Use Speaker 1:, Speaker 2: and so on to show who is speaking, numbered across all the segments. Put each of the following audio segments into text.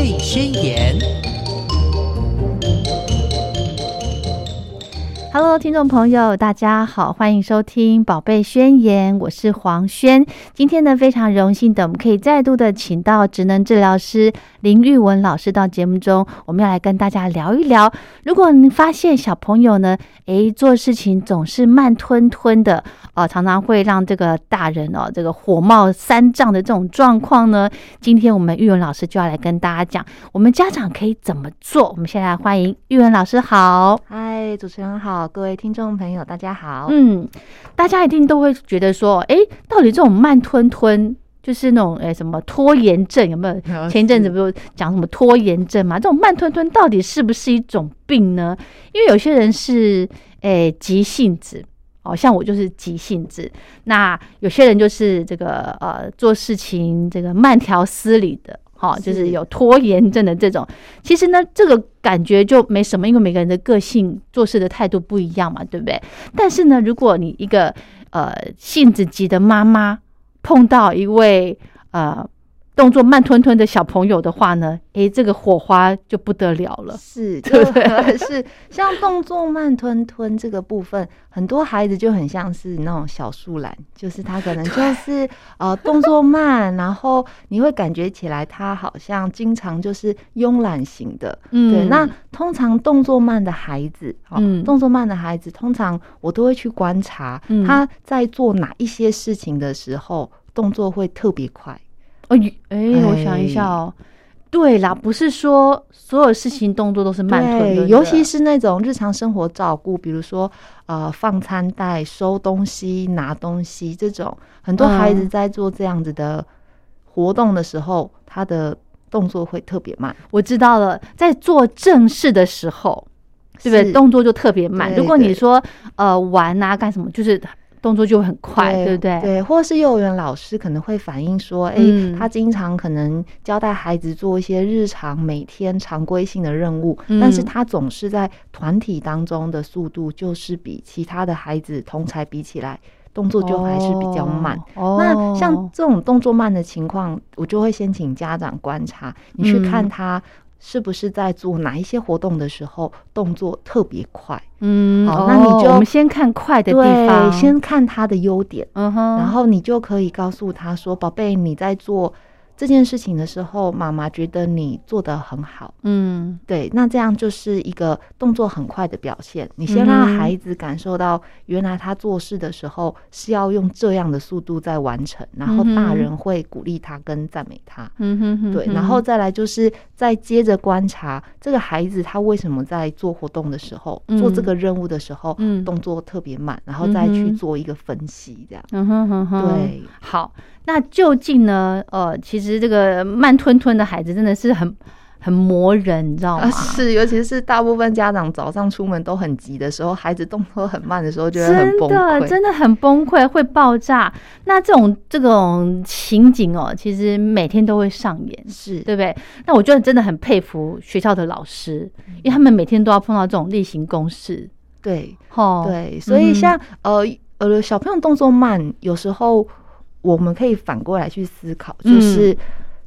Speaker 1: 泪宣言》。
Speaker 2: 听众朋友，大家好，欢迎收听《宝贝宣言》，我是黄轩。今天呢，非常荣幸的，我们可以再度的请到职能治疗师林玉文老师到节目中，我们要来跟大家聊一聊。如果你发现小朋友呢，诶，做事情总是慢吞吞的，呃，常常会让这个大人哦，这个火冒三丈的这种状况呢，今天我们玉文老师就要来跟大家讲，我们家长可以怎么做。我们先来欢迎玉文老师，好，
Speaker 3: 嗨，主持人好。位听众朋友，大家好。
Speaker 2: 嗯，大家一定都会觉得说，哎，到底这种慢吞吞，就是那种哎什么拖延症有没有？前一阵子不是讲什么拖延症嘛？这种慢吞吞到底是不是一种病呢？因为有些人是哎急性子，哦，像我就是急性子。那有些人就是这个呃做事情这个慢条斯理的。好，就是有拖延症的这种，其实呢，这个感觉就没什么，因为每个人的个性、做事的态度不一样嘛，对不对？但是呢，如果你一个呃性子急的妈妈碰到一位呃。动作慢吞吞的小朋友的话呢，诶，这个火花就不得了了，
Speaker 3: 是，对 不对？是，像动作慢吞吞这个部分，很多孩子就很像是那种小树懒，就是他可能就是 呃动作慢，然后你会感觉起来他好像经常就是慵懒型的，嗯，对。那通常动作慢的孩子，嗯，动作慢的孩子，通常我都会去观察他在做哪一些事情的时候，动作会特别快。
Speaker 2: 哦，哎，我想一下哦，对啦，不是说所有事情动作都是慢吞吞，
Speaker 3: 尤其是那种日常生活照顾，比如说呃放餐袋、收东西、拿东西这种，很多孩子在做这样子的活动的时候，他的动作会特别慢。
Speaker 2: 我知道了，在做正事的时候，对不对？动作就特别慢。如果你说呃玩啊干什么，就是。动作就很快，对不对？
Speaker 3: 对，或是幼儿园老师可能会反映说，哎，他经常可能交代孩子做一些日常每天常规性的任务，但是他总是在团体当中的速度就是比其他的孩子同才比起来，动作就还是比较慢。那像这种动作慢的情况，我就会先请家长观察，你去看他。是不是在做哪一些活动的时候动作特别快？
Speaker 2: 嗯，好，那你就我们先看快的地方，
Speaker 3: 先看他的优点，嗯哼，然后你就可以告诉他说：“宝贝，你在做。”这件事情的时候，妈妈觉得你做的很好，嗯，对，那这样就是一个动作很快的表现。你先让孩子感受到，原来他做事的时候是要用这样的速度在完成，然后大人会鼓励他跟赞美他，嗯哼，对，然后再来就是再接着观察这个孩子他为什么在做活动的时候，做这个任务的时候，动作特别慢，然后再去做一个分析，这样，嗯哼哼哼，对，
Speaker 2: 好。那究竟呢？呃，其实这个慢吞吞的孩子真的是很很磨人，你知道吗？
Speaker 3: 是，尤其是大部分家长早上出门都很急的时候，孩子动作很慢的时候，就会很崩
Speaker 2: 溃，真的很崩溃，会爆炸。那这种这种情景哦，其实每天都会上演，
Speaker 3: 是
Speaker 2: 对不对？那我觉得真的很佩服学校的老师，因为他们每天都要碰到这种例行公事。
Speaker 3: 对，哦，对，所以像呃呃，小朋友动作慢，有时候。我们可以反过来去思考，就是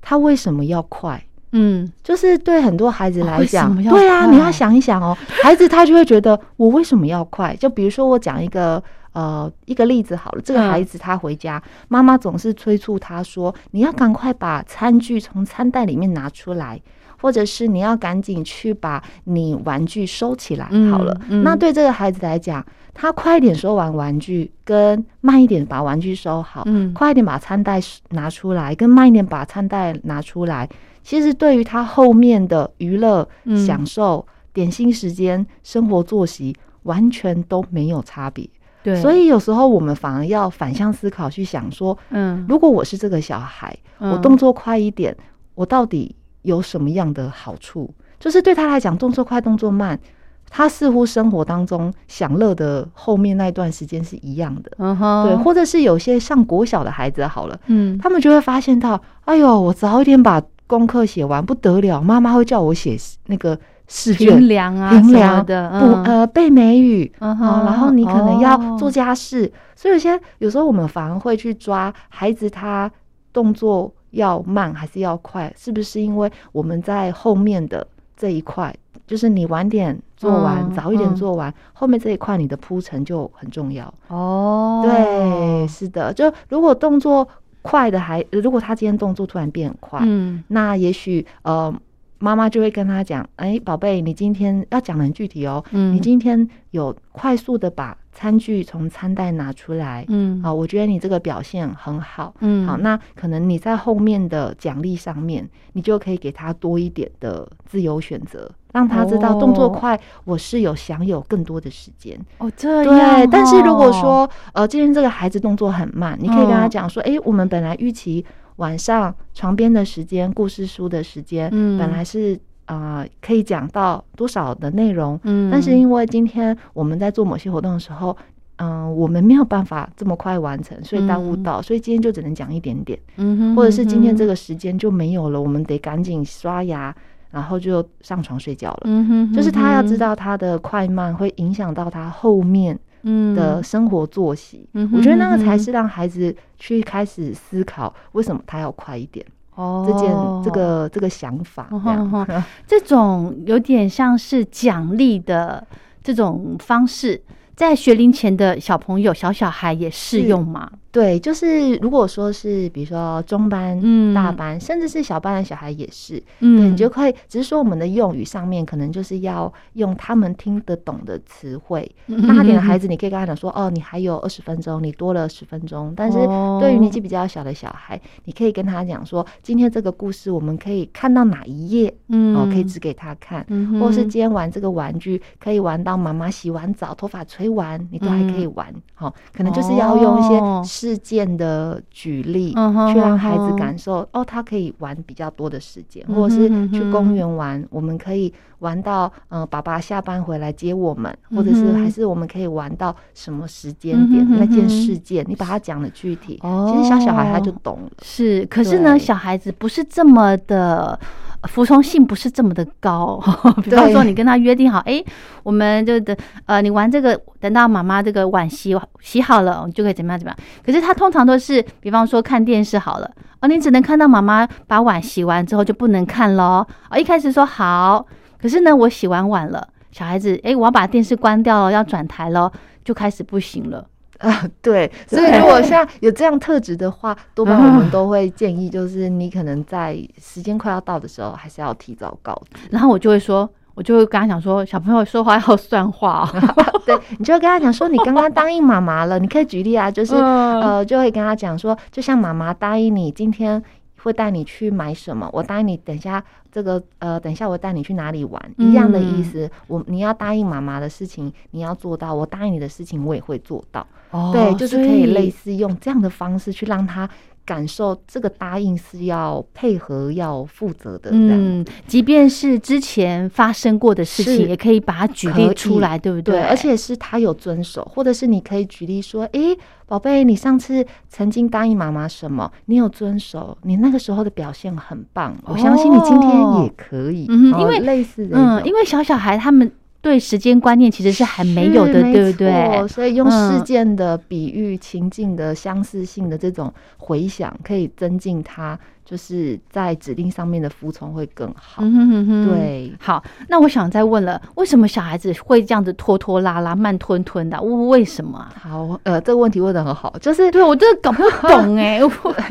Speaker 3: 他为什么要快？嗯，就是对很多孩子来讲，对啊，你要想一想哦，孩子他就会觉得我为什么要快？就比如说我讲一个呃一个例子好了，这个孩子他回家，妈妈总是催促他说：“你要赶快把餐具从餐袋里面拿出来，或者是你要赶紧去把你玩具收起来。”好了，那对这个孩子来讲。他快一点收完玩具，跟慢一点把玩具收好，嗯，快一点把餐袋拿出来，跟慢一点把餐袋拿出来，其实对于他后面的娱乐、享受、点心时间、生活作息，完全都没有差别。
Speaker 2: 对，
Speaker 3: 所以有时候我们反而要反向思考，去想说，嗯，如果我是这个小孩，我动作快一点，我到底有什么样的好处？就是对他来讲，动作快、动作慢。他似乎生活当中享乐的后面那一段时间是一样的，嗯哼，对，或者是有些上国小的孩子好了，嗯，他们就会发现到，哎呦，我早一点把功课写完不得了，妈妈会叫我写那个试卷、
Speaker 2: 啊、
Speaker 3: 评量的，不呃背美语，然后你可能要做家事，所以有些有时候我们反而会去抓孩子他动作要慢还是要快？是不是因为我们在后面的这一块，就是你晚点做完，早一点做完，后面这一块你的铺陈就很重要哦。对，是的，就如果动作快的还，如果他今天动作突然变快，嗯，那也许呃。妈妈就会跟他讲：“哎，宝贝，你今天要讲的很具体哦。嗯，你今天有快速的把餐具从餐袋拿出来。嗯，好，我觉得你这个表现很好。嗯，好，那可能你在后面的奖励上面，你就可以给他多一点的自由选择，让他知道动作快，我是有享有更多的时间。
Speaker 2: 哦，这样。
Speaker 3: 对，但是如果说呃，今天这个孩子动作很慢，你可以跟他讲说：，哎，我们本来预期。”晚上床边的时间，故事书的时间，嗯，本来是啊可以讲到多少的内容，嗯，但是因为今天我们在做某些活动的时候，嗯，我们没有办法这么快完成，所以耽误到，所以今天就只能讲一点点，嗯哼，或者是今天这个时间就没有了，我们得赶紧刷牙，然后就上床睡觉了，嗯哼，就是他要知道他的快慢会影响到他后面。嗯。的生活作息，嗯我觉得那个才是让孩子去开始思考为什么他要快一点哦，这件这个这个想法，这样。
Speaker 2: 这种有点像是奖励的这种方式，在学龄前的小朋友小小孩也适用吗？
Speaker 3: 对，就是如果说是比如说中班、大班，甚至是小班的小孩也是，嗯，你就可以，只是说我们的用语上面可能就是要用他们听得懂的词汇。大点的孩子，你可以跟他讲说，哦，你还有二十分钟，你多了十分钟。但是对于年纪比较小的小孩，你可以跟他讲说，今天这个故事我们可以看到哪一页，嗯，哦，可以指给他看，或是今天玩这个玩具可以玩到妈妈洗完澡、头发吹完，你都还可以玩。好，可能就是要用一些。事件的举例，去让孩子感受哦，他可以玩比较多的时间，或者是去公园玩，我们可以玩到嗯，爸爸下班回来接我们，或者是还是我们可以玩到什么时间点那件事件，你把它讲的具体，其实小小孩他就懂了。
Speaker 2: 是，可是呢，小孩子不是这么的。服从性不是这么的高，比方说你跟他约定好，哎，我们就等呃，你玩这个，等到妈妈这个碗洗洗好了，你就可以怎么样怎么样。可是他通常都是，比方说看电视好了，哦，你只能看到妈妈把碗洗完之后就不能看喽。哦，一开始说好，可是呢，我洗完碗了，小孩子，哎，我要把电视关掉了，要转台了，就开始不行了。
Speaker 3: 啊，对，所以如果像有这样特质的话，多半我们都会建议，就是你可能在时间快要到的时候，还是要提早告知。
Speaker 2: 然后我就会说，我就会跟他讲说，小朋友说话要算话。
Speaker 3: 对，你就会跟他讲说，你刚刚答应妈妈了，你可以举例啊，就是呃，就会跟他讲说，就像妈妈答应你今天。会带你去买什么？我答应你，等下这个呃，等一下我带你去哪里玩，一样的意思。我你要答应妈妈的事情，你要做到；我答应你的事情，我也会做到。哦，对，就是可以类似用这样的方式去让他。感受这个答应是要配合、要负责的。嗯，
Speaker 2: 即便是之前发生过的事情，也可以把它举例出来，对不对？
Speaker 3: 而且是他有遵守，或者是你可以举例说：“诶，宝贝，你上次曾经答应妈妈什么？你有遵守，你那个时候的表现很棒。我相信你今天也可以。”嗯，因为类似嗯，
Speaker 2: 因为小小孩他们。对时间观念其实是还没有的，对不对？
Speaker 3: 所以用事件的比喻、情境的相似性的这种回想，可以增进他。就是在指令上面的服从会更好。对，
Speaker 2: 好，那我想再问了，为什么小孩子会这样子拖拖拉拉、慢吞吞的？为什么？
Speaker 3: 好，呃，这个问题问的很好，就是
Speaker 2: 对我真的搞不懂 哎。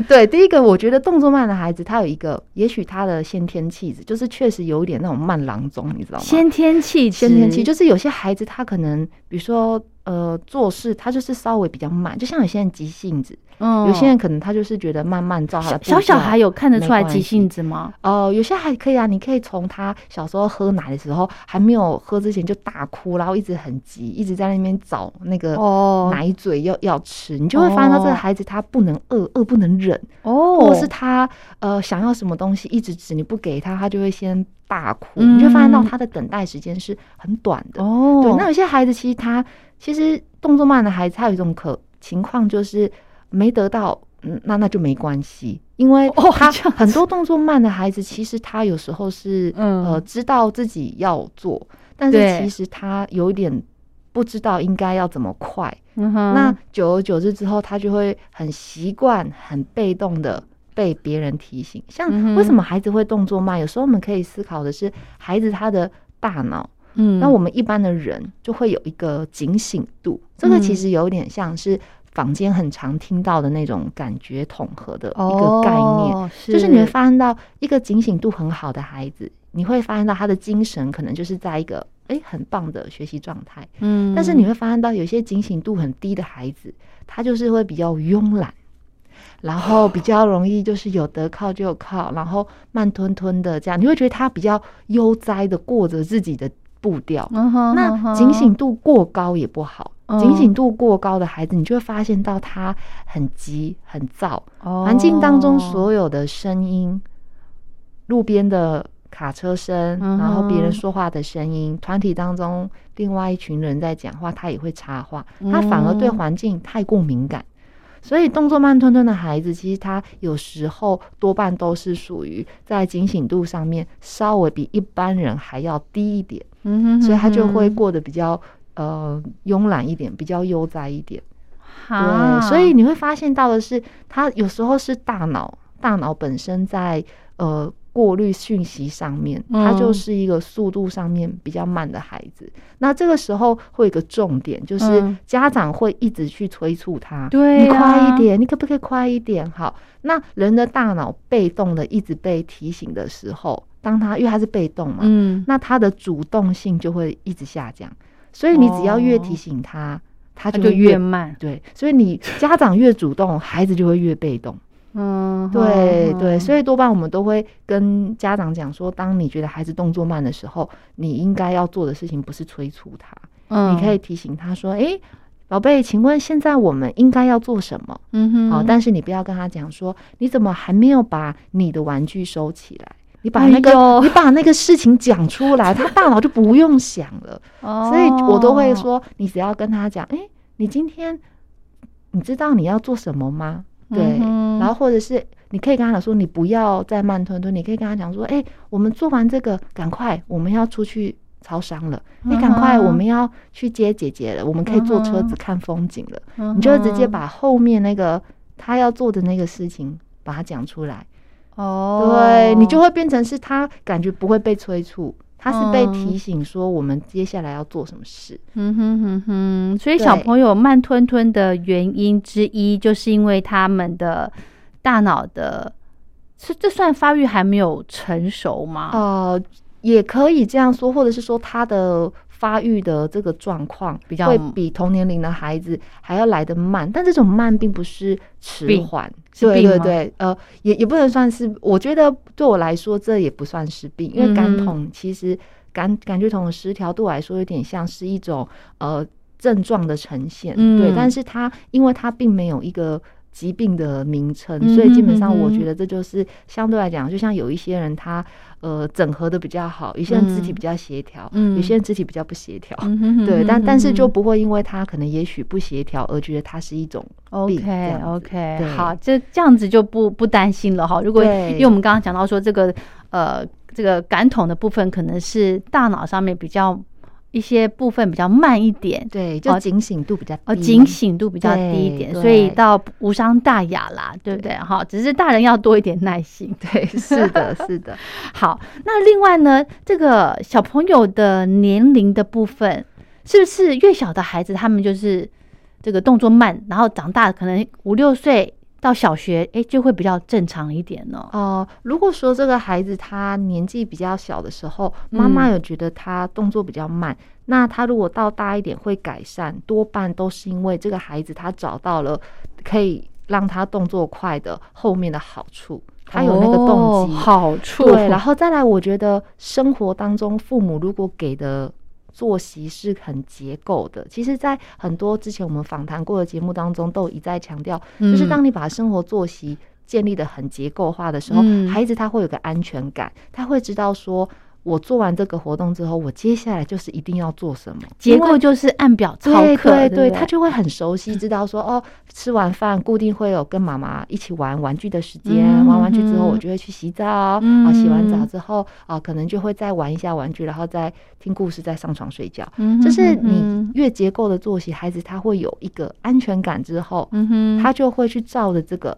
Speaker 3: 对，第一个，我觉得动作慢的孩子，他有一个，也许他的先天气质，就是确实有一点那种慢郎中，你知道吗？
Speaker 2: 先天气质，
Speaker 3: 先天气就是有些孩子他可能，比如说。呃，做事他就是稍微比较慢，就像有些人急性子，嗯，有些人可能他就是觉得慢慢照他的。
Speaker 2: 小小孩有看得出来急性子吗？
Speaker 3: 哦，有些还可以啊，你可以从他小时候喝奶的时候，还没有喝之前就大哭，然后一直很急，一直在那边找那个奶嘴要要吃，你就会发现到这个孩子他不能饿，饿不能忍哦，或者是他呃想要什么东西一直指你不给他，他就会先大哭，你就发现到他的等待时间是很短的哦。对，那有些孩子其实他。其实动作慢的孩子，他有一种可情况，就是没得到，嗯，那那就没关系，因为他很多动作慢的孩子，其实他有时候是呃知道自己要做，但是其实他有点不知道应该要怎么快。那久而久之之后，他就会很习惯、很被动的被别人提醒。像为什么孩子会动作慢？有时候我们可以思考的是，孩子他的大脑，嗯，那我们一般的人就会有一个警醒度。这个其实有点像是坊间很常听到的那种感觉统合的一个概念，就是你会发现到一个警醒度很好的孩子，你会发现到他的精神可能就是在一个。哎，很棒的学习状态，嗯，但是你会发现到有些警醒度很低的孩子，他就是会比较慵懒，然后比较容易就是有得靠就靠，然后慢吞吞的这样，你会觉得他比较悠哉的过着自己的步调。那警醒度过高也不好，警醒度过高的孩子，你就会发现到他很急很躁，环境当中所有的声音，路边的。卡车声，然后别人说话的声音，团体当中另外一群人在讲话，他也会插话，他反而对环境太过敏感，所以动作慢吞吞的孩子，其实他有时候多半都是属于在警醒度上面稍微比一般人还要低一点，嗯哼，所以他就会过得比较呃慵懒一点，比较悠哉一点，对，所以你会发现到的是，他有时候是大脑大脑本身在呃。过滤讯息上面，他就是一个速度上面比较慢的孩子。那这个时候会有一个重点，就是家长会一直去催促他，
Speaker 2: 你
Speaker 3: 快一点，你可不可以快一点？好，那人的大脑被动的一直被提醒的时候，当他因为他是被动嘛，嗯，那他的主动性就会一直下降。所以你只要越提醒他，他就
Speaker 2: 越慢。
Speaker 3: 对，所以你家长越主动，孩子就会越被动。嗯，对对，所以多半我们都会跟家长讲说，当你觉得孩子动作慢的时候，你应该要做的事情不是催促他，嗯，你可以提醒他说：“哎，宝贝，请问现在我们应该要做什么？”嗯哼，好，但是你不要跟他讲说，你怎么还没有把你的玩具收起来？你把那个你把那个事情讲出来，他大脑就不用想了。哦，所以我都会说，你只要跟他讲：“哎，你今天你知道你要做什么吗？”对，然后或者是你可以跟他讲说，你不要再慢吞吞，你可以跟他讲说，哎，我们做完这个，赶快我们要出去超商了，你赶快我们要去接姐姐了，我们可以坐车子看风景了，你就直接把后面那个他要做的那个事情把它讲出来，哦，对你就会变成是他感觉不会被催促。他是被提醒说我们接下来要做什么事。嗯哼
Speaker 2: 哼哼，所以小朋友慢吞吞的原因之一，就是因为他们的大脑的，是这算发育还没有成熟吗？
Speaker 3: 呃，也可以这样说，或者是说他的。发育的这个状况比较会比同年龄的孩子还要来得慢，但这种慢并不是迟缓，对对对，呃，也也不能算是，我觉得对我来说这也不算是病，因为感统其实感感觉统的失调对我来说有点像是一种呃症状的呈现，对，但是它因为它并没有一个。疾病的名称，所以基本上我觉得这就是相对来讲，就像有一些人他呃整合的比较好，有些人肢体比较协调，有些人肢体比较不协调，对，但但是就不会因为他可能也许不协调而觉得它是一种
Speaker 2: OK OK 好，这这样子就不不担心了哈。如果因为我们刚刚讲到说这个呃这个感统的部分可能是大脑上面比较。一些部分比较慢一点，
Speaker 3: 对，就警醒度比较
Speaker 2: 哦，警醒度比较低一点，所以到无伤大雅啦，对不对？哈，只是大人要多一点耐心。
Speaker 3: 对，是的，是的。
Speaker 2: 好，那另外呢，这个小朋友的年龄的部分，是不是越小的孩子他们就是这个动作慢，然后长大可能五六岁？到小学，哎，就会比较正常一点呢。
Speaker 3: 哦，如果说这个孩子他年纪比较小的时候，妈妈有觉得他动作比较慢，那他如果到大一点会改善，多半都是因为这个孩子他找到了可以让他动作快的后面的好处，他有那个动机
Speaker 2: 好处。
Speaker 3: 对，然后再来，我觉得生活当中父母如果给的。作息是很结构的，其实，在很多之前我们访谈过的节目当中，都一再强调，就是当你把生活作息建立的很结构化的时候，孩子他会有个安全感，他会知道说。我做完这个活动之后，我接下来就是一定要做什么？
Speaker 2: 结构就是按表操课，
Speaker 3: 对对对，他就会很熟悉，知道说哦，吃完饭固定会有跟妈妈一起玩玩具的时间，玩玩具之后我就会去洗澡，啊，洗完澡之后啊，可能就会再玩一下玩具，然后再听故事，再上床睡觉。就是你越结构的作息，孩子他会有一个安全感之后，他就会去照着这个。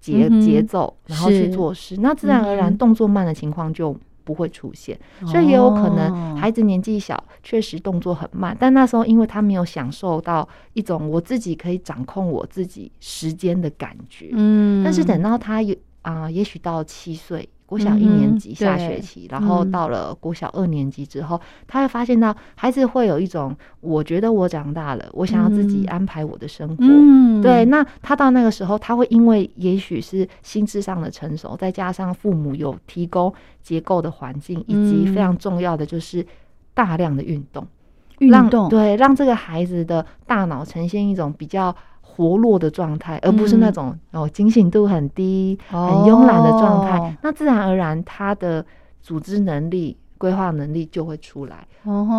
Speaker 3: 节节奏，然后去做事，那自然而然动作慢的情况就不会出现。所以也有可能孩子年纪小，确实动作很慢，但那时候因为他没有享受到一种我自己可以掌控我自己时间的感觉。嗯，但是等到他有啊，也许到七岁。国小一年级下学期，然后到了国小二年级之后，他会发现到孩子会有一种，我觉得我长大了，我想要自己安排我的生活。对，那他到那个时候，他会因为也许是心智上的成熟，再加上父母有提供结构的环境，以及非常重要的就是大量的运动，
Speaker 2: 运动
Speaker 3: 对，让这个孩子的大脑呈现一种比较。活络的状态，而不是那种哦警醒度很低、很慵懒的状态。那自然而然，他的组织能力、规划能力就会出来。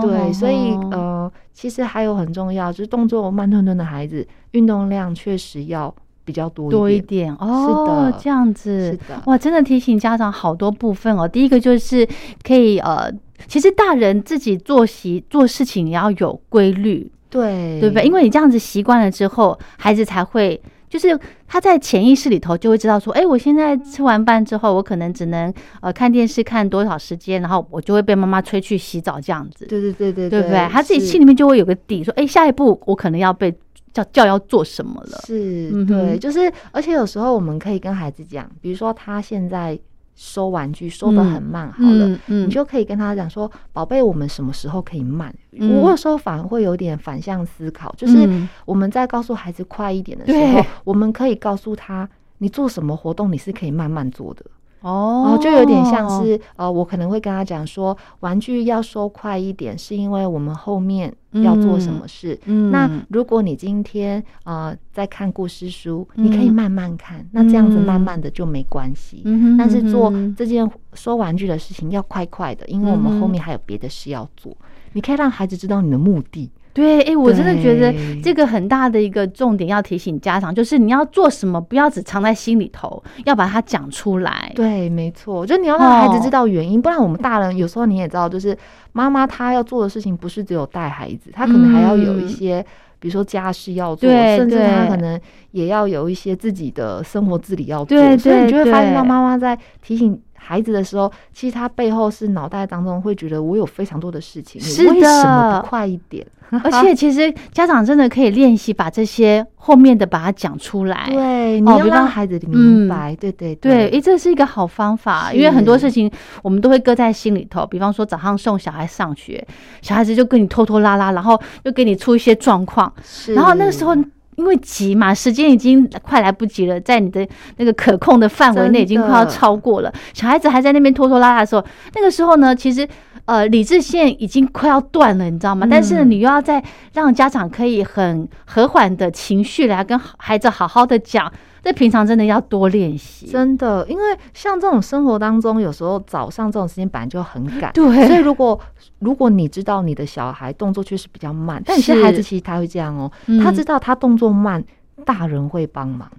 Speaker 3: 对，所以呃，其实还有很重要，就是动作慢吞吞的孩子，运动量确实要比较多
Speaker 2: 多一点。哦，
Speaker 3: 是的，
Speaker 2: 这样子，
Speaker 3: 是的，
Speaker 2: 哇，真的提醒家长好多部分哦。第一个就是可以呃，其实大人自己作息做事情也要有规律。
Speaker 3: 对，
Speaker 2: 对不对？因为你这样子习惯了之后，孩子才会，就是他在潜意识里头就会知道说，哎，我现在吃完饭之后，我可能只能呃看电视看多少时间，然后我就会被妈妈催去洗澡这样子。
Speaker 3: 对对对对，
Speaker 2: 对不对？他自己心里面就会有个底，说，哎，下一步我可能要被叫叫要做什么了。
Speaker 3: 是，对，就是，而且有时候我们可以跟孩子讲，比如说他现在。收玩具收的很慢，好了，你就可以跟他讲说：“宝贝，我们什么时候可以慢？”我有时候反而会有点反向思考，就是我们在告诉孩子快一点的时候，我们可以告诉他：“你做什么活动，你是可以慢慢做的。”哦，就有点像是呃，我可能会跟他讲说，玩具要收快一点，是因为我们后面要做什么事。嗯，那如果你今天呃在看故事书，你可以慢慢看，那这样子慢慢的就没关系。嗯但是做这件收玩具的事情要快快的，因为我们后面还有别的事要做。你可以让孩子知道你的目的。
Speaker 2: 对，哎，我真的觉得这个很大的一个重点要提醒家长，就是你要做什么，不要只藏在心里头，要把它讲出来。
Speaker 3: 对，没错，就你要让孩子知道原因，不然我们大人有时候你也知道，就是妈妈她要做的事情不是只有带孩子，她可能还要有一些，比如说家事要做，甚至她可能也要有一些自己的生活自理要做，所以你就会发现到妈妈在提醒。孩子的时候，其实他背后是脑袋当中会觉得我有非常多的事情，
Speaker 2: 是
Speaker 3: 为什么不快一点？
Speaker 2: 而且其实家长真的可以练习把这些后面的把它讲出来。
Speaker 3: 对，你要让孩子明白。对对
Speaker 2: 对，诶，这是一个好方法，因为很多事情我们都会搁在心里头。比方说早上送小孩上学，小孩子就跟你拖拖拉拉，然后又给你出一些状况，然后那个时候。因为急嘛，时间已经快来不及了，在你的那个可控的范围内，已经快要超过了。小孩子还在那边拖拖拉拉的时候，那个时候呢，其实呃理智线已经快要断了，你知道吗？但是呢，你又要在让家长可以很和缓的情绪来跟孩子好好的讲。在平常真的要多练习，
Speaker 3: 真的，因为像这种生活当中，有时候早上这种时间本来就很赶，
Speaker 2: 对。
Speaker 3: 所以如果如果你知道你的小孩动作确实比较慢，但有些孩子其实他会这样哦，他知道他动作慢，大人会帮忙，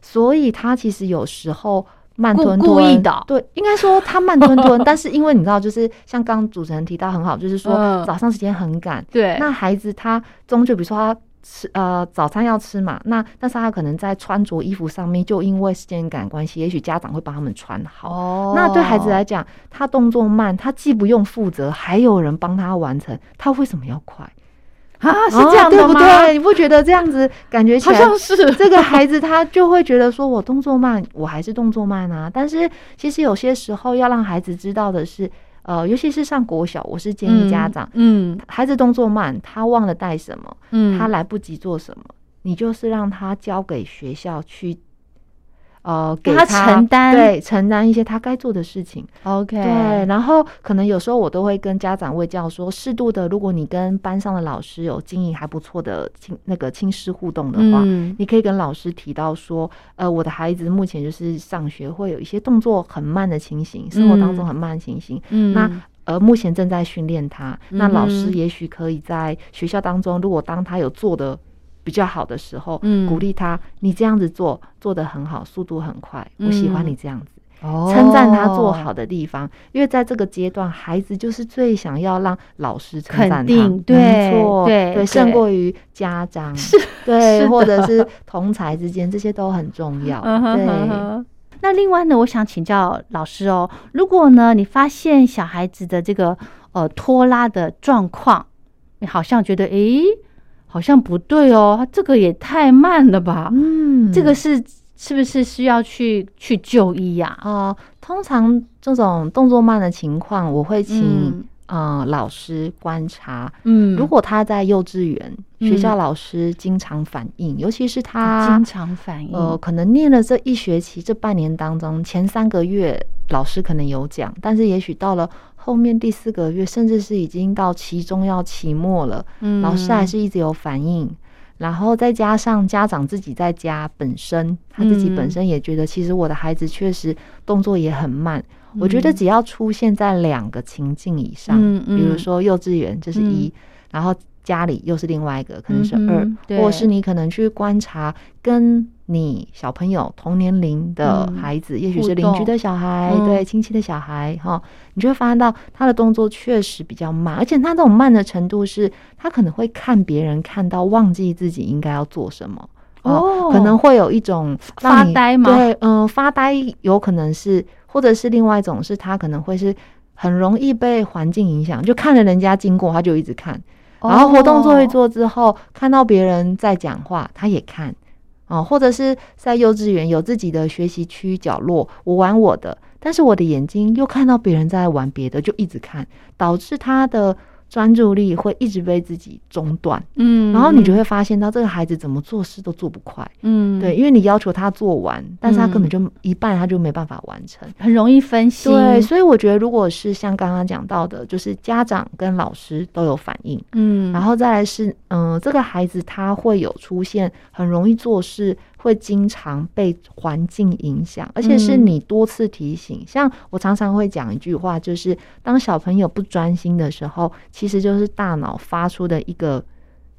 Speaker 3: 所以他其实有时候慢吞吞，
Speaker 2: 故意的，
Speaker 3: 对，应该说他慢吞吞，但是因为你知道，就是像刚主持人提到很好，就是说早上时间很赶，
Speaker 2: 对，
Speaker 3: 那孩子他终究比如说他。吃呃早餐要吃嘛，那但是他可能在穿着衣服上面，就因为时间感关系，也许家长会帮他们穿好。哦，那对孩子来讲，他动作慢，他既不用负责，还有人帮他完成，他为什么要快
Speaker 2: 啊？是这样的
Speaker 3: 吗？你不觉得这样子感觉起来
Speaker 2: 是
Speaker 3: 这个孩子他就会觉得说我动作慢，我还是动作慢啊？但是其实有些时候要让孩子知道的是。呃，尤其是上国小，我是建议家长，嗯，孩子动作慢，他忘了带什么，嗯，他来不及做什么，你就是让他交给学校去。呃，给他
Speaker 2: 承担，
Speaker 3: 对，承担一些他该做的事情。
Speaker 2: OK，
Speaker 3: 对，然后可能有时候我都会跟家长会教说，适度的，如果你跟班上的老师有经营还不错的亲那个亲师互动的话，你可以跟老师提到说，呃，我的孩子目前就是上学会有一些动作很慢的情形，生活当中很慢的情形。嗯，那呃，目前正在训练他，那老师也许可以在学校当中，如果当他有做的。比较好的时候，嗯，鼓励他，你这样子做做的很好，速度很快，我喜欢你这样子。称赞他做好的地方，因为在这个阶段，孩子就是最想要让老师称赞他，
Speaker 2: 没
Speaker 3: 错，对，胜过于家长，
Speaker 2: 是，
Speaker 3: 对，或者是同才之间，这些都很重要。对，
Speaker 2: 那另外呢，我想请教老师哦，如果呢，你发现小孩子的这个呃拖拉的状况，你好像觉得，诶，好像不对哦，他这个也太慢了吧？嗯，这个是。是不是需要去去就医呀？
Speaker 3: 啊，通常这种动作慢的情况，我会请呃老师观察。嗯，如果他在幼稚园学校，老师经常反应，尤其是他
Speaker 2: 经常反应，
Speaker 3: 呃，可能念了这一学期这半年当中，前三个月老师可能有讲，但是也许到了后面第四个月，甚至是已经到期中要期末了，嗯，老师还是一直有反应。然后再加上家长自己在家本身，他自己本身也觉得，其实我的孩子确实动作也很慢。我觉得只要出现在两个情境以上，比如说幼稚园这是一，然后。家里又是另外一个，可能是二，或是你可能去观察跟你小朋友同年龄的孩子，也许是邻居的小孩，对亲戚的小孩，哈，你就会发现到他的动作确实比较慢，而且他这种慢的程度是，他可能会看别人看到忘记自己应该要做什么，哦，可能会有一种
Speaker 2: 发呆嘛？
Speaker 3: 对，嗯，发呆有可能是，或者是另外一种是他可能会是很容易被环境影响，就看着人家经过，他就一直看。然后活动做一做之后，看到别人在讲话，他也看，哦，或者是在幼稚园有自己的学习区角落，我玩我的，但是我的眼睛又看到别人在玩别的，就一直看，导致他的。专注力会一直被自己中断，嗯，然后你就会发现到这个孩子怎么做事都做不快，嗯，对，因为你要求他做完，但是他根本就一半他就没办法完成，
Speaker 2: 很容易分心。
Speaker 3: 对，所以我觉得如果是像刚刚讲到的，就是家长跟老师都有反应，嗯，然后再来是，嗯，这个孩子他会有出现很容易做事。会经常被环境影响，而且是你多次提醒。像我常常会讲一句话，就是当小朋友不专心的时候，其实就是大脑发出的一个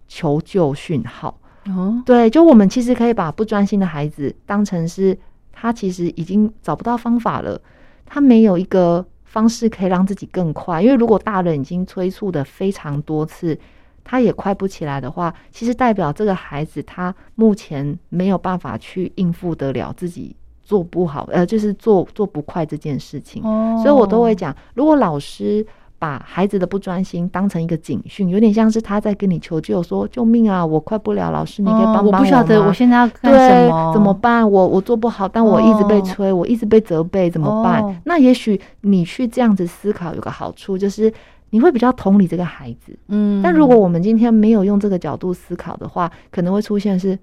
Speaker 3: 求救讯号。哦，对，就我们其实可以把不专心的孩子当成是他其实已经找不到方法了，他没有一个方式可以让自己更快。因为如果大人已经催促的非常多次。他也快不起来的话，其实代表这个孩子他目前没有办法去应付得了自己做不好，呃，就是做做不快这件事情。哦，所以我都会讲，如果老师把孩子的不专心当成一个警讯，有点像是他在跟你求救，说救命啊，我快不了，老师你可以帮帮我
Speaker 2: 我不晓得我现在要干什么，
Speaker 3: 怎么办？我我做不好，但我一直被催，我一直被责备，怎么办？那也许你去这样子思考，有个好处就是。你会比较同理这个孩子，嗯，但如果我们今天没有用这个角度思考的话，可能会出现是，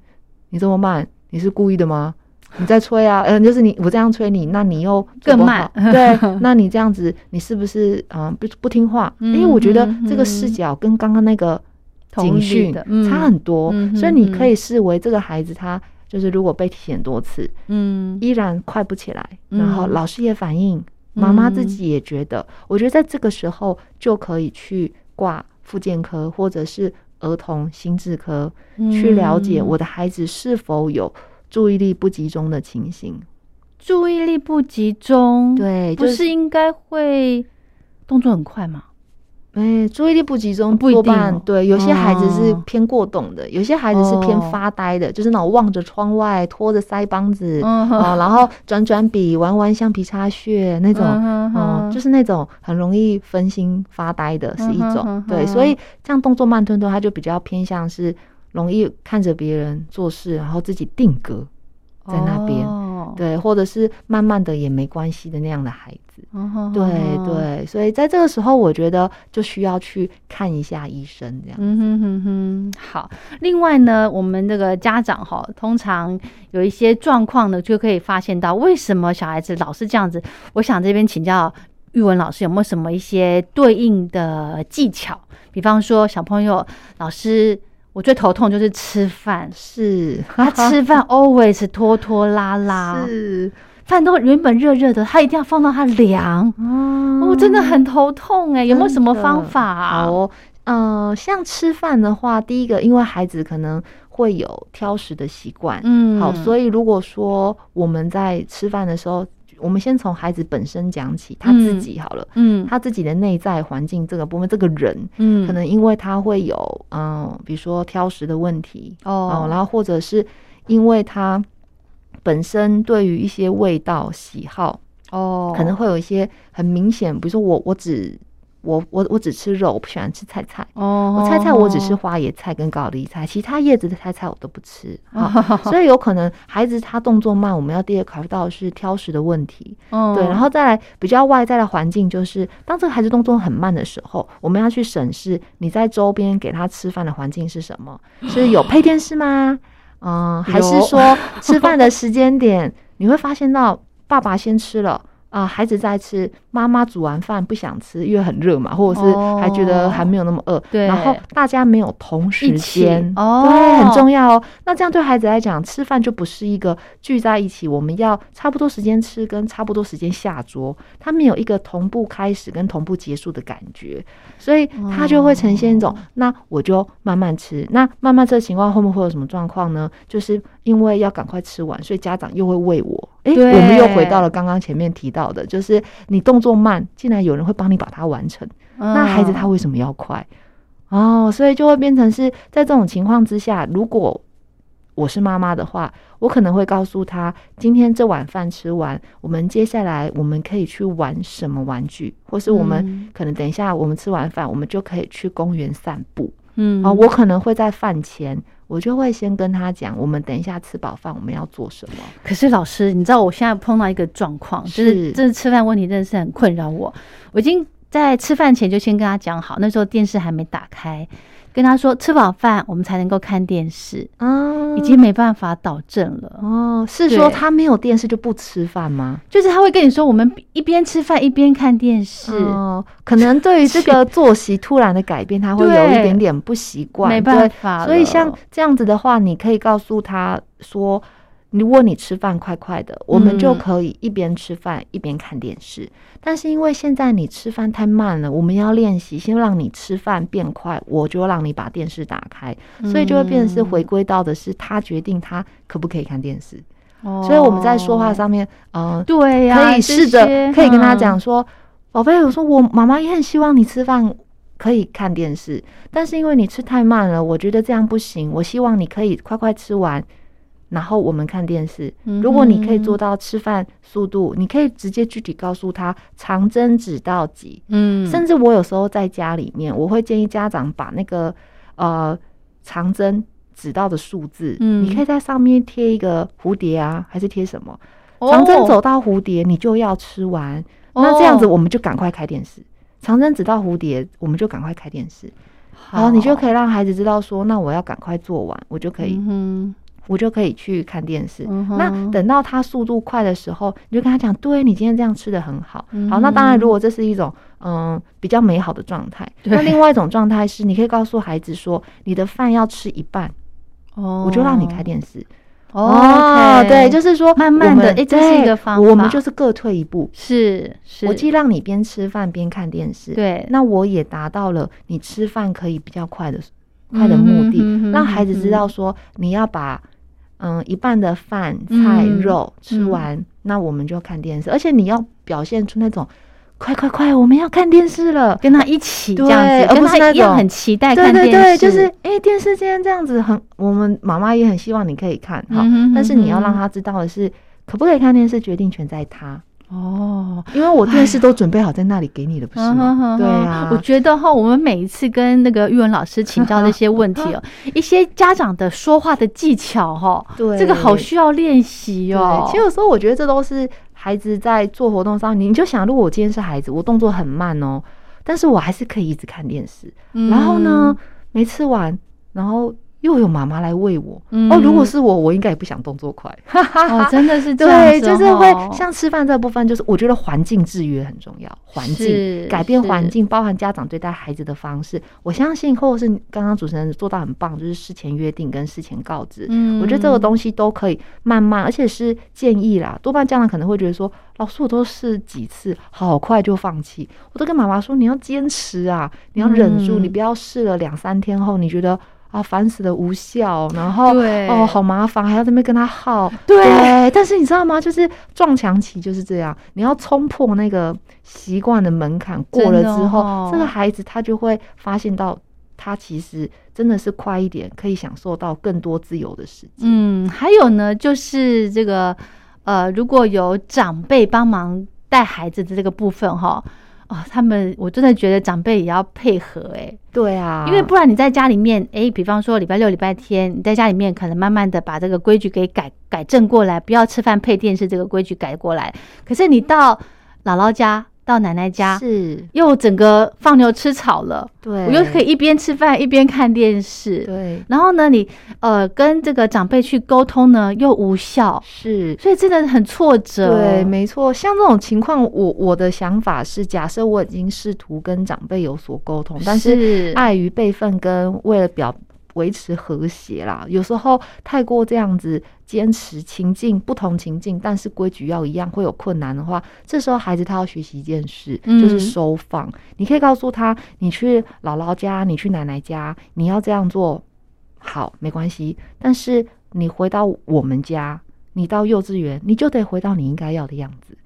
Speaker 3: 你这么慢，你是故意的吗？你在催啊，嗯，就是你我这样催你，那你又
Speaker 2: 更慢，
Speaker 3: 对，那你这样子，你是不是啊不不听话？因为我觉得这个视角跟刚刚那个警讯差很多，所以你可以视为这个孩子他就是如果被提醒多次，嗯，依然快不起来，然后老师也反映。妈妈自己也觉得，我觉得在这个时候就可以去挂复健科或者是儿童心智科，去了解我的孩子是否有注意力不集中的情形。
Speaker 2: 注意力不集中，
Speaker 3: 对，
Speaker 2: 不是应该会动作很快吗？
Speaker 3: 哎，注意力不集中，不多半对有些孩子是偏过动的，有些孩子是偏发呆的，就是那种望着窗外，拖着腮帮子啊，然后转转笔，玩玩橡皮擦屑那种，哦，就是那种很容易分心发呆的，是一种。对，所以这样动作慢吞吞，他就比较偏向是容易看着别人做事，然后自己定格在那边。对，或者是慢慢的也没关系的那样的孩子，对对，所以在这个时候，我觉得就需要去看一下医生，这样。嗯哼哼
Speaker 2: 哼。好，另外呢，我们这个家长哈，通常有一些状况呢，就可以发现到为什么小孩子老是这样子。我想这边请教玉文老师，有没有什么一些对应的技巧？比方说，小朋友老师。我最头痛就是吃饭，
Speaker 3: 是。
Speaker 2: 他吃饭 always 拖拖拉拉，
Speaker 3: 是。
Speaker 2: 饭都原本热热的，他一定要放到它凉，哦，我真的很头痛哎，有没有什么方法？
Speaker 3: 好，呃，像吃饭的话，第一个，因为孩子可能会有挑食的习惯，嗯，好，所以如果说我们在吃饭的时候。我们先从孩子本身讲起，他自己好了，嗯，他自己的内在环境这个部分，这个人，嗯，可能因为他会有，嗯，比如说挑食的问题，哦，然后或者是因为他本身对于一些味道喜好，哦，可能会有一些很明显，比如说我我只。我我我只吃肉，我不喜欢吃菜菜。哦，我菜菜我只吃花椰菜跟高丽菜，其他叶子的菜菜我都不吃。所以有可能孩子他动作慢，我们要第二考虑到的是挑食的问题。哦，对，然后再来比较外在的环境，就是当这个孩子动作很慢的时候，我们要去审视你在周边给他吃饭的环境是什么？是有配电视吗？嗯，还是说吃饭的时间点你会发现到爸爸先吃了？啊，孩子在吃，妈妈煮完饭不想吃，因为很热嘛，或者是还觉得还没有那么饿。对，然后大家没有同时间，哦，对，很重要哦。那这样对孩子来讲，吃饭就不是一个聚在一起，我们要差不多时间吃，跟差不多时间下桌，他没有一个同步开始跟同步结束的感觉，所以他就会呈现一种，那我就慢慢吃。那慢慢这个情况后面会有什么状况呢？就是因为要赶快吃完，所以家长又会喂我。哎，我们又回到了刚刚前面提到的，就是你动作慢，竟然有人会帮你把它完成，那孩子他为什么要快？哦，所以就会变成是在这种情况之下，如果我是妈妈的话，我可能会告诉他，今天这碗饭吃完，我们接下来我们可以去玩什么玩具，或是我们可能等一下我们吃完饭，我们就可以去公园散步。嗯，啊，我可能会在饭前。我就会先跟他讲，我们等一下吃饱饭我们要做什么。
Speaker 2: 可是老师，你知道我现在碰到一个状况，就是这吃饭问题真的是很困扰我。我已经在吃饭前就先跟他讲好，那时候电视还没打开。跟他说吃饱饭，我们才能够看电视啊，已经没办法导正了哦。
Speaker 3: 是说他没有电视就不吃饭吗？
Speaker 2: 就是他会跟你说，我们一边吃饭一边看电视。哦，
Speaker 3: 可能对于这个 作息突然的改变，他会有一点点不习惯，
Speaker 2: 没办法。
Speaker 3: 所以像这样子的话，你可以告诉他说。如果你吃饭快快的，我们就可以一边吃饭一边看电视。但是因为现在你吃饭太慢了，我们要练习先让你吃饭变快，我就让你把电视打开，所以就会变成是回归到的是他决定他可不可以看电视。哦，所以我们在说话上面，嗯，
Speaker 2: 对呀，
Speaker 3: 可以试着可以跟他讲说，宝贝，我说我妈妈也很希望你吃饭可以看电视，但是因为你吃太慢了，我觉得这样不行。我希望你可以快快吃完。然后我们看电视。如果你可以做到吃饭速度，你可以直接具体告诉他长针指到几。嗯，甚至我有时候在家里面，我会建议家长把那个呃长针指到的数字，嗯，你可以在上面贴一个蝴蝶啊，还是贴什么？长针走到蝴蝶，你就要吃完。那这样子我们就赶快开电视。长针指到蝴蝶，我们就赶快开电视。好，你就可以让孩子知道说，那我要赶快做完，我就可以。嗯。我就可以去看电视。那等到他速度快的时候，你就跟他讲：“对你今天这样吃的很好。”好，那当然，如果这是一种嗯比较美好的状态，那另外一种状态是，你可以告诉孩子说：“你的饭要吃一半，哦，我就让你开电视。”哦，对，就是说
Speaker 2: 慢慢的，哎，这是一个方法。
Speaker 3: 我们就是各退一步，
Speaker 2: 是是，
Speaker 3: 我既让你边吃饭边看电视，
Speaker 2: 对，
Speaker 3: 那我也达到了你吃饭可以比较快的快的目的，让孩子知道说你要把。嗯，一半的饭菜肉吃完，那我们就看电视。而且你要表现出那种快快快，我们要看电视了，
Speaker 2: 跟他一起这样子，而不是那种很期待看电视。
Speaker 3: 对对对，就是哎，电视今天这样子很，我们妈妈也很希望你可以看好，但是你要让他知道的是，可不可以看电视，决定权在他。哦，因为我电视都准备好在那里给你的，不是吗？对呀，
Speaker 2: 我觉得哈，我们每一次跟那个玉文老师请教这些问题哦，一些家长的说话的技巧哈，对，这个好需要练习哦。
Speaker 3: 其实有时候我觉得这都是孩子在做活动上，你就想，如果我今天是孩子，我动作很慢哦，但是我还是可以一直看电视，然后呢，没吃完，然后。又有妈妈来喂我哦，如果是我，我应该也不想动作快。
Speaker 2: 哦，真的是
Speaker 3: 对，就是会像吃饭这部分，就是我觉得环境制约很重要，环境改变环境，包含家长对待孩子的方式。我相信，或者是刚刚主持人做到很棒，就是事前约定跟事前告知。嗯，我觉得这个东西都可以慢慢，而且是建议啦。多半家长可能会觉得说，老师我都试几次，好快就放弃。我都跟妈妈说，你要坚持啊，你要忍住，你不要试了两三天后，你觉得。啊，烦死了，无效，然后哦，好麻烦，还要在那边跟他耗。对，但是你知道吗？就是撞墙期就是这样，你要冲破那个习惯的门槛，过了之后，这个孩子他就会发现到，他其实真的是快一点，可以享受到更多自由的时间。
Speaker 2: 嗯，还有呢，就是这个呃，如果有长辈帮忙带孩子的这个部分哈。哦，他们我真的觉得长辈也要配合哎，
Speaker 3: 对啊，
Speaker 2: 因为不然你在家里面哎，比方说礼拜六、礼拜天你在家里面，可能慢慢的把这个规矩给改改正过来，不要吃饭配电视这个规矩改过来。可是你到姥姥家。到奶奶家
Speaker 3: 是
Speaker 2: 又整个放牛吃草了，
Speaker 3: 对
Speaker 2: 我又可以一边吃饭一边看电视，
Speaker 3: 对。
Speaker 2: 然后呢，你呃跟这个长辈去沟通呢又无效，
Speaker 3: 是，
Speaker 2: 所以真的很挫折。
Speaker 3: 对，没错。像这种情况，我我的想法是，假设我已经试图跟长辈有所沟通，但是碍于辈分跟为了表。维持和谐啦，有时候太过这样子坚持情境不同情境，但是规矩要一样会有困难的话，这时候孩子他要学习一件事，就是收放。你可以告诉他，你去姥姥家，你去奶奶家，你要这样做好没关系，但是你回到我们家，你到幼稚园，你就得回到你应该要的样子。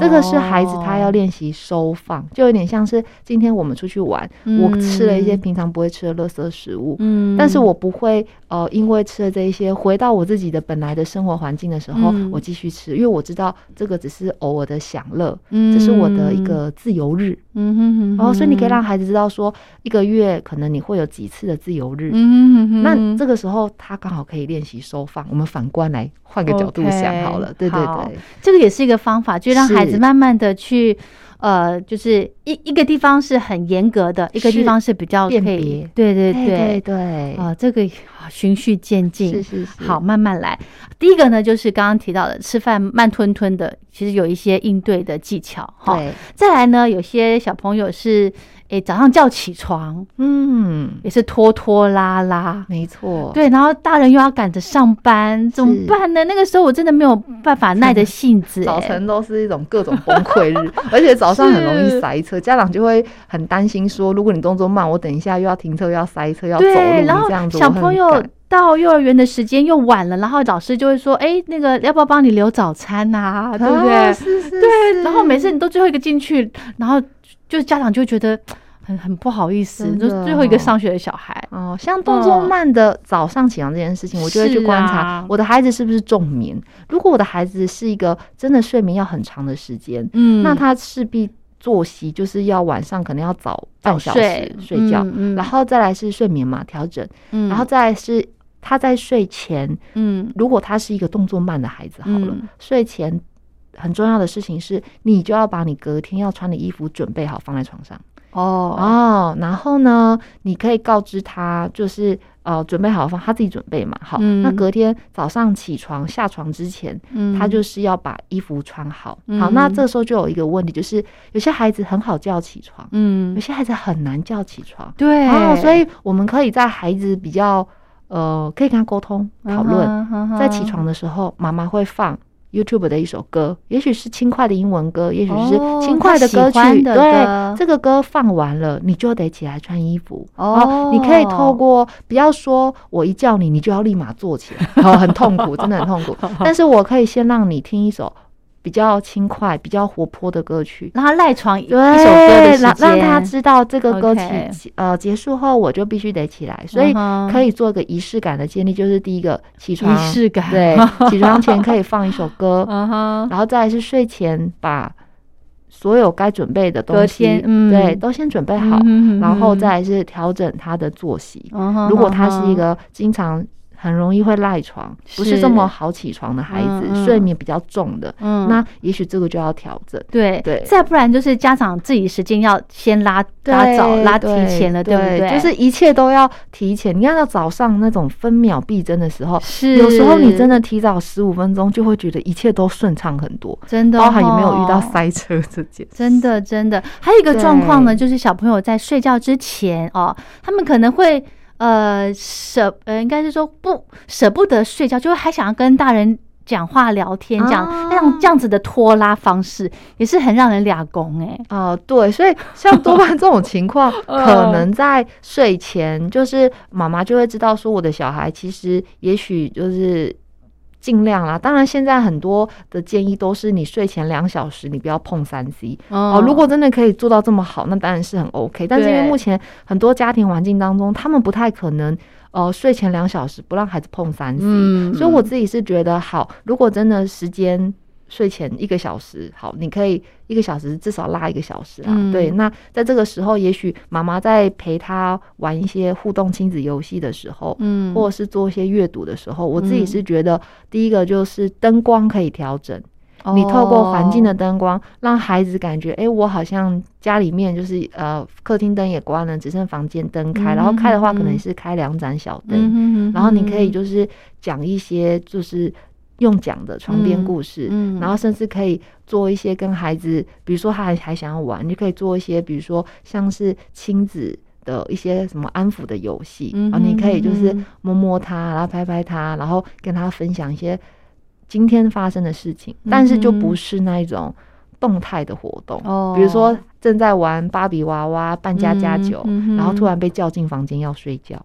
Speaker 3: 这个是孩子他要练习收放，就有点像是今天我们出去玩，我吃了一些平常不会吃的垃圾食物，嗯，但是我不会呃因为吃了这一些，回到我自己的本来的生活环境的时候，我继续吃，因为我知道这个只是偶尔的享乐，嗯，这是我的一个自由日，嗯哼哼，然后所以你可以让孩子知道说，一个月可能你会有几次的自由日，嗯哼哼，那这个时候他刚好可以练习收放。我们反观来换个角度想好了，对对对，
Speaker 2: 这个也是一个方法，就让。孩子慢慢的去，呃，就是一一个地方是很严格的，一个地方是比较
Speaker 3: 辨别，
Speaker 2: 对对
Speaker 3: 对对，
Speaker 2: 啊，这个循序渐进，
Speaker 3: 是是是，
Speaker 2: 好，慢慢来。第一个呢，就是刚刚提到的，吃饭慢吞吞的，其实有一些应对的技巧，
Speaker 3: 哈。
Speaker 2: 再来呢，有些小朋友是。哎，早上叫起床，嗯，也是拖拖拉拉，
Speaker 3: 没错，
Speaker 2: 对，然后大人又要赶着上班，怎么办呢？那个时候我真的没有办法耐着性子，
Speaker 3: 早晨都是一种各种崩溃日，而且早上很容易塞车，家长就会很担心说，如果你动作慢，我等一下又要停车，又要塞车，要走路，这样子，
Speaker 2: 小朋友到幼儿园的时间又晚了，然后老师就会说，哎，那个要不要帮你留早餐呐？对不对？
Speaker 3: 是是，
Speaker 2: 对，然后每次你都最后一个进去，然后就家长就觉得。很很不好意思，就最后一个上学的小孩
Speaker 3: 哦，像动作慢的早上起床这件事情，我就会去观察我的孩子是不是重眠。如果我的孩子是一个真的睡眠要很长的时间，嗯，那他势必作息就是要晚上可能要早半小时睡觉，然后再来是睡眠嘛调整，嗯，然后再来是他在睡前，嗯，如果他是一个动作慢的孩子，好了，睡前很重要的事情是你就要把你隔天要穿的衣服准备好放在床上。哦哦，然后呢，你可以告知他，就是呃，准备好放，他自己准备嘛。好，那隔天早上起床下床之前，他就是要把衣服穿好。好，那这时候就有一个问题，就是有些孩子很好叫起床，嗯，有些孩子很难叫起床。
Speaker 2: 对，
Speaker 3: 所以我们可以在孩子比较呃，可以跟他沟通讨论，在起床的时候，妈妈会放。YouTube 的一首歌，也许是轻快的英文歌，也许是轻快的歌曲。对，这个歌放完了，你就得起来穿衣服。哦，你可以透过不要说我一叫你，你就要立马坐起来，哦，很痛苦，真的很痛苦。但是我可以先让你听一首。比较轻快、比较活泼的歌曲，
Speaker 2: 让他赖床一首歌的时间，
Speaker 3: 让他知道这个歌曲呃结束后，我就必须得起来，所以可以做一个仪式感的建立，就是第一个起床
Speaker 2: 仪式感，
Speaker 3: 对，起床前可以放一首歌，然后再是睡前把所有该准备的东西，对，都先准备好，然后再是调整他的作息。如果他是一个经常。很容易会赖床，不是这么好起床的孩子，睡眠比较重的，嗯，那也许这个就要调整。
Speaker 2: 对
Speaker 3: 对，
Speaker 2: 再不然就是家长自己时间要先拉拉早、拉提前了，对不对？
Speaker 3: 就是一切都要提前。你看到早上那种分秒必争的时候，是有时候你真的提早十五分钟，就会觉得一切都顺畅很多。
Speaker 2: 真的，
Speaker 3: 包含有没有遇到塞车这件。
Speaker 2: 真的真的，还有一个状况呢，就是小朋友在睡觉之前哦，他们可能会。呃，舍呃，应该是说不舍不得睡觉，就还想要跟大人讲话聊天，这样像这样子的拖拉方式，也是很让人俩攻哎。
Speaker 3: 哦，对，所以像多半这种情况，可能在睡前，就是妈妈就会知道说，我的小孩其实也许就是尽量啦。当然，现在很多的建议都是你睡前两小时你不要碰三 C 哦。如果真的可以做到这么好，那当然是很 OK。但是因为目前很多家庭环境当中，他们不太可能。哦，睡前两小时不让孩子碰三 C，所以我自己是觉得好。如果真的时间睡前一个小时，好，你可以一个小时至少拉一个小时啊。对，那在这个时候，也许妈妈在陪他玩一些互动亲子游戏的时候，嗯，或者是做一些阅读的时候，我自己是觉得第一个就是灯光可以调整。你透过环境的灯光，让孩子感觉，哎，我好像家里面就是呃，客厅灯也关了，只剩房间灯开，然后开的话可能是开两盏小灯，然后你可以就是讲一些就是用讲的床边故事，然后甚至可以做一些跟孩子，比如说他还还想要玩，你可以做一些，比如说像是亲子的一些什么安抚的游戏，然后你可以就是摸摸他，然后拍拍他，然后跟他分享一些。今天发生的事情，但是就不是那一种动态的活动，比如说正在玩芭比娃娃、扮家家酒，然后突然被叫进房间要睡觉。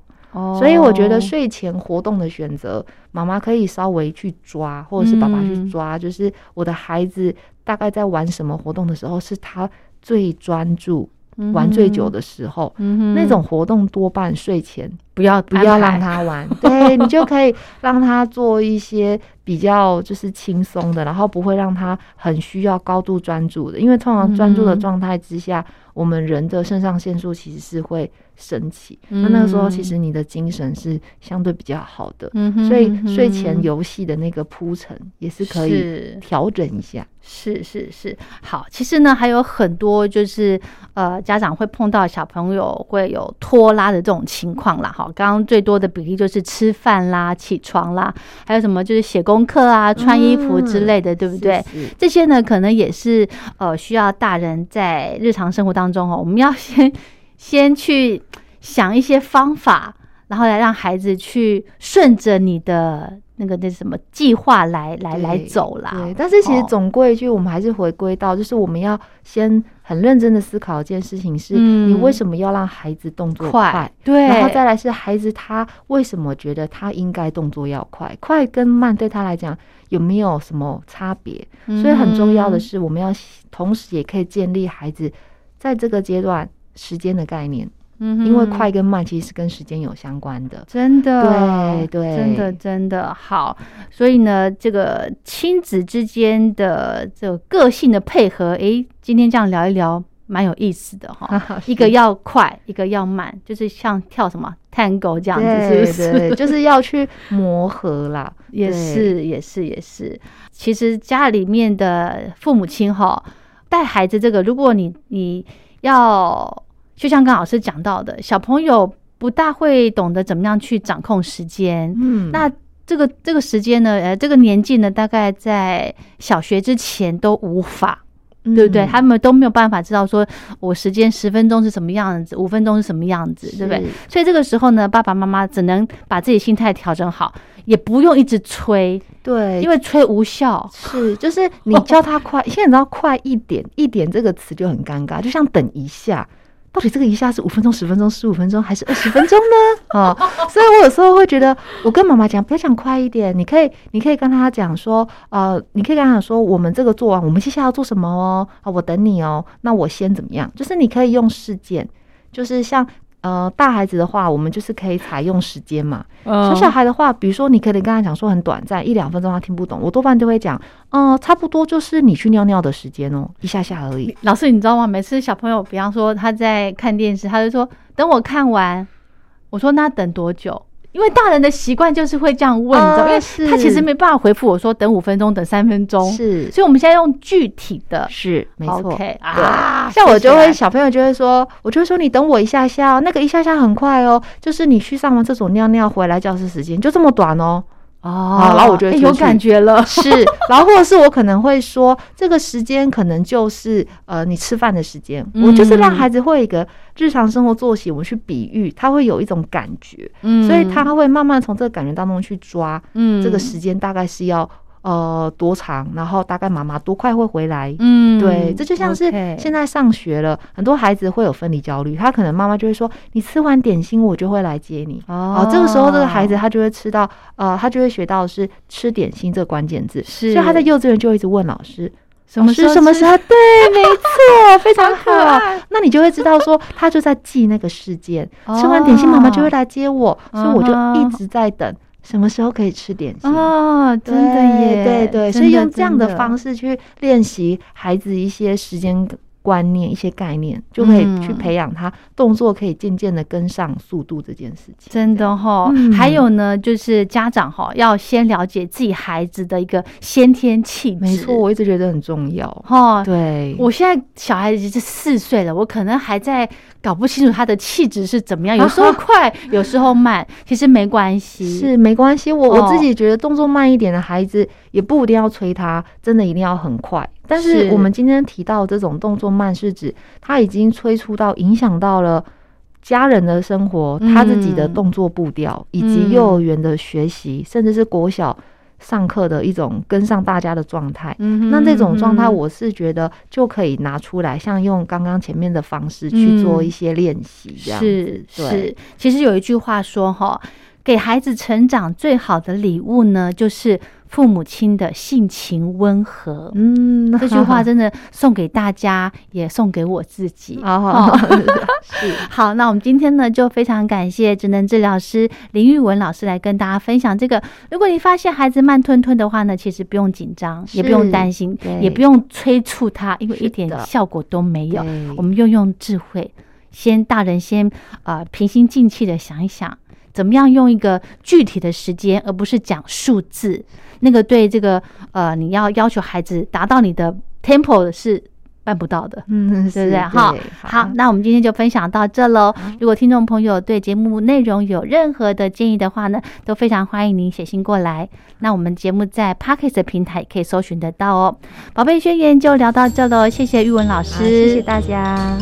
Speaker 3: 所以我觉得睡前活动的选择，妈妈可以稍微去抓，或者是爸爸去抓，就是我的孩子大概在玩什么活动的时候，是他最专注。玩最久的时候，那种活动多半睡前
Speaker 2: 不要
Speaker 3: 不要让他玩，对你就可以让他做一些比较就是轻松的，然后不会让他很需要高度专注的，因为通常专注的状态之下，我们人的肾上腺素其实是会。升起，那那个时候其实你的精神是相对比较好的，所以睡前游戏的那个铺陈也是可以调整一下。
Speaker 2: 是是是，好，其实呢还有很多就是呃家长会碰到小朋友会有拖拉的这种情况啦。好，刚刚最多的比例就是吃饭啦、起床啦，还有什么就是写功课啊、穿衣服之类的，对不对？这些呢可能也是呃需要大人在日常生活当中哦，我们要先。先去想一些方法，然后来让孩子去顺着你的那个那什么计划来来来走啦。
Speaker 3: 对，但是其实总归一句，我们还是回归到，就是我们要先很认真的思考一件事情：是你为什么要让孩子动作快？
Speaker 2: 对，
Speaker 3: 然后再来是孩子他为什么觉得他应该动作要快？快跟慢对他来讲有没有什么差别？所以很重要的是，我们要同时也可以建立孩子在这个阶段。时间的概念，嗯，因为快跟慢其实是跟时间有相关的，
Speaker 2: 真的，
Speaker 3: 对对，
Speaker 2: 真的真的好。所以呢，这个亲子之间的这个个性的配合，哎，今天这样聊一聊，蛮有意思的哈。一个要快，一个要慢，就是像跳什么探戈这样子，是不是？
Speaker 3: 就是要去磨合啦。
Speaker 2: 也是，也是，也是。其实家里面的父母亲哈，带孩子这个，如果你你要。就像刚老师讲到的，小朋友不大会懂得怎么样去掌控时间。嗯，那这个这个时间呢，呃，这个年纪呢，大概在小学之前都无法，对不对？他们都没有办法知道说，我时间十分钟是什么样子，五分钟是什么样子，对不对？所以这个时候呢，爸爸妈妈只能把自己心态调整好，也不用一直催，
Speaker 3: 对，
Speaker 2: 因为催无效。
Speaker 3: 是，就是你教他快，现在你知道“快一点”一点这个词就很尴尬，就像等一下。到底这个一下是五分钟、十分钟、十五分钟，还是二十分钟呢？啊，所以我有时候会觉得，我跟妈妈讲，不要讲快一点，你可以，你可以跟她讲说，呃，你可以跟她讲说，我们这个做完，我们接下来要做什么哦？啊，我等你哦。那我先怎么样？就是你可以用事件，就是像。呃，大孩子的话，我们就是可以采用时间嘛。小小孩的话，比如说你可以跟他讲说很短暂，一两分钟他听不懂，我多半都会讲，嗯，差不多就是你去尿尿的时间哦，一下下而已。
Speaker 2: 老师，你知道吗？每次小朋友，比方说他在看电视，他就说等我看完，我说那等多久？因为大人的习惯就是会这样问，你知道因为他其实没办法回复我说等五分钟，等三分钟，
Speaker 3: 是，
Speaker 2: 所以我们现在用具体的，
Speaker 3: 是没错。
Speaker 2: 啊。
Speaker 3: 像我就会小朋友就会说，我就会说你等我一下下，那个一下下很快哦，就是你去上完厕所尿尿回来教室时间就这么短哦。哦，然后我觉得
Speaker 2: 有感觉了，
Speaker 3: 是，然后或者是我可能会说，这个时间可能就是呃你吃饭的时间，我就是让孩子会一个日常生活作息，我去比喻，他会有一种感觉，嗯，所以他会慢慢从这个感觉当中去抓，嗯，这个时间大概是要呃，多长？然后大概妈妈多快会回来？嗯，对，这就像是现在上学了，很多孩子会有分离焦虑，他可能妈妈就会说：“你吃完点心，我就会来接你。”哦，这个时候这个孩子他就会吃到，呃，他就会学到是吃点心这个关键字，所以他在幼稚园就一直问老师：“什么时什么时候？”对，没错，非常好。那你就会知道说，他就在记那个事件，吃完点心，妈妈就会来接我，所以我就一直在等。什么时候可以吃点心
Speaker 2: 哦？真的耶，
Speaker 3: 对对，所以用这样的方式去练习孩子一些时间。观念一些概念就可以去培养他动作，可以渐渐的跟上速度这件事情。
Speaker 2: 真的哈，还有呢，就是家长哈要先了解自己孩子的一个先天气质。
Speaker 3: 没错，我一直觉得很重要哈。对，
Speaker 2: 我现在小孩子是四岁了，我可能还在搞不清楚他的气质是怎么样，有时候快，有时候慢，其实没关系，
Speaker 3: 是没关系。我我自己觉得动作慢一点的孩子也不一定要催他，真的一定要很快。但是我们今天提到这种动作慢，是指他已经催促到影响到了家人的生活，他自己的动作步调，以及幼儿园的学习，甚至是国小上课的一种跟上大家的状态。那这种状态，我是觉得就可以拿出来，像用刚刚前面的方式去做一些练习，这样
Speaker 2: 是。是，其实有一句话说哈，给孩子成长最好的礼物呢，就是。父母亲的性情温和，嗯，这句话 真的送给大家，也送给我自己。哦，是 好，那我们今天呢，就非常感谢职能治疗师林玉文老师来跟大家分享这个。如果你发现孩子慢吞吞的话呢，其实不用紧张，也不用担心，也不用催促他，因为一点效果都没有。我们用用智慧，先大人先啊平心静气的想一想，怎么样用一个具体的时间，而不是讲数字。那个对这个呃，你要要求孩子达到你的 tempo 是办不到的，嗯，对不对？哈，好，那我们今天就分享到这喽。如果听众朋友对节目内容有任何的建议的话呢，都非常欢迎您写信过来。那我们节目在 Pocket 平台可以搜寻得到哦。宝贝宣言就聊到这喽，谢谢玉文老师，
Speaker 3: 谢谢大家。